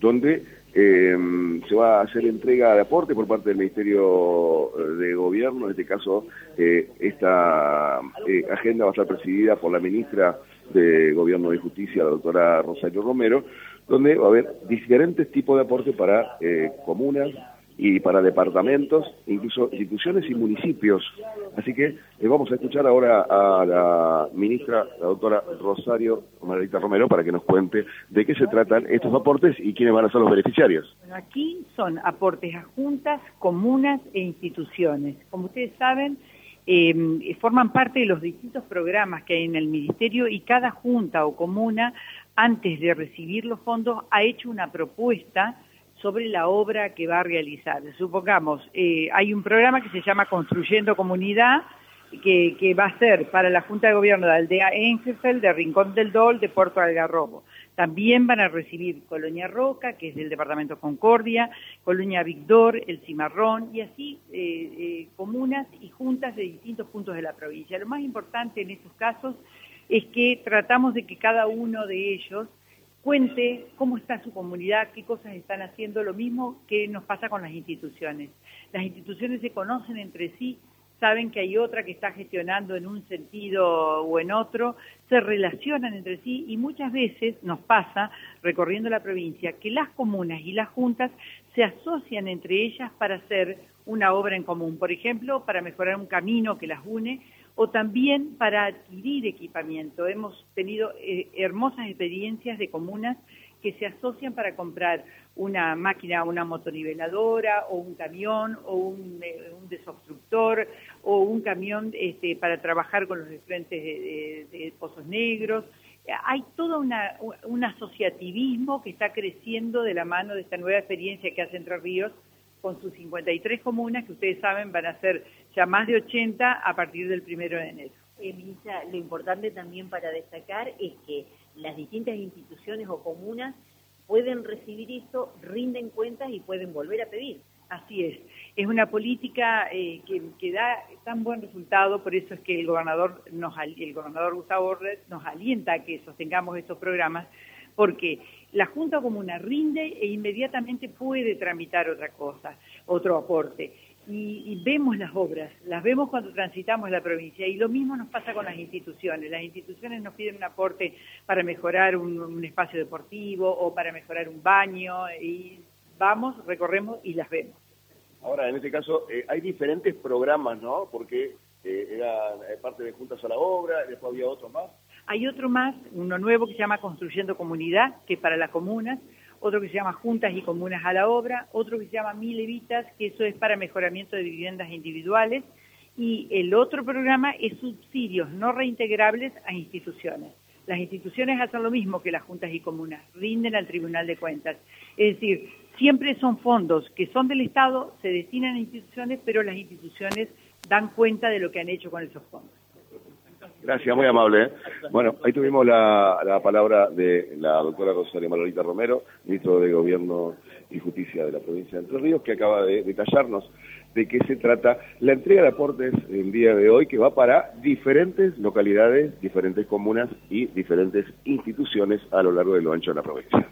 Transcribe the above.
donde eh, se va a hacer entrega de aporte por parte del Ministerio de Gobierno, en este caso eh, esta eh, agenda va a estar presidida por la ministra de Gobierno y Justicia, la doctora Rosario Romero, donde va a haber diferentes tipos de aportes para comunas, y para departamentos, incluso instituciones y municipios. Así que eh, vamos a escuchar ahora a la ministra, la doctora Rosario Margarita Romero, para que nos cuente de qué se tratan estos aportes y quiénes van a ser los beneficiarios. aquí son aportes a juntas, comunas e instituciones. Como ustedes saben, eh, forman parte de los distintos programas que hay en el Ministerio y cada junta o comuna, antes de recibir los fondos, ha hecho una propuesta sobre la obra que va a realizar. Supongamos, eh, hay un programa que se llama Construyendo Comunidad, que, va a ser para la Junta de Gobierno de Aldea Engefeld, de Rincón del Dol, de Puerto Algarrobo. También van a recibir Colonia Roca, que es del Departamento Concordia, Colonia Victor, El Cimarrón, y así eh, eh, comunas y juntas de distintos puntos de la provincia. Lo más importante en estos casos es que tratamos de que cada uno de ellos cuente cómo está su comunidad, qué cosas están haciendo, lo mismo que nos pasa con las instituciones. Las instituciones se conocen entre sí, saben que hay otra que está gestionando en un sentido o en otro, se relacionan entre sí y muchas veces nos pasa, recorriendo la provincia, que las comunas y las juntas se asocian entre ellas para hacer una obra en común, por ejemplo, para mejorar un camino que las une o también para adquirir equipamiento. Hemos tenido eh, hermosas experiencias de comunas que se asocian para comprar una máquina, una motoniveladora o un camión o un, eh, desobstructor o un camión este, para trabajar con los frentes de, pozos negros. Hay todo un asociativismo que está creciendo de la mano de esta nueva experiencia que hace Entre Ríos con sus 53 comunas, que ustedes saben van a ser ya más de 80 a partir del primero de enero. Eh, lo importante también para destacar es que las distintas instituciones o comunas pueden recibir esto, rinden cuentas y pueden volver a pedir. Así es. Es una política eh, que, da tan buen resultado, por eso es que el gobernador, nos, el gobernador Gustavo Borges nos alienta a que sostengamos estos programas, porque la Junta Comuna rinde e inmediatamente puede tramitar otra cosa, otro aporte. Y, vemos las obras, las vemos cuando transitamos la provincia y lo mismo nos pasa con las instituciones. Las instituciones nos piden un aporte para mejorar un, espacio deportivo o para mejorar un baño y vamos, recorremos y las vemos. Ahora, en este caso, eh, hay diferentes programas, ¿no? Porque eh, era eh, parte de Juntas a la Obra, después había otro más. Hay otro más, uno nuevo que se llama Construyendo Comunidad, que es para las comunas, otro que se llama Juntas y Comunas a la Obra, otro que se llama Mil Evitas, que eso es para mejoramiento de viviendas individuales, y el otro programa es subsidios no reintegrables a instituciones. Las instituciones hacen lo mismo que las juntas y comunas, rinden al Tribunal de Cuentas. Es decir, siempre son fondos que son del Estado, se destinan a instituciones, pero las instituciones dan cuenta de lo que han hecho con esos fondos. Gracias, muy amable. ¿eh? Bueno, ahí tuvimos la, palabra de la doctora Rosario Margarita Romero, ministro de Gobierno y Justicia de la provincia de Entre Ríos, que acaba de detallarnos de qué se trata la entrega de aportes el día de hoy, que va para diferentes localidades, diferentes comunas y diferentes instituciones a lo largo de lo ancho de la provincia.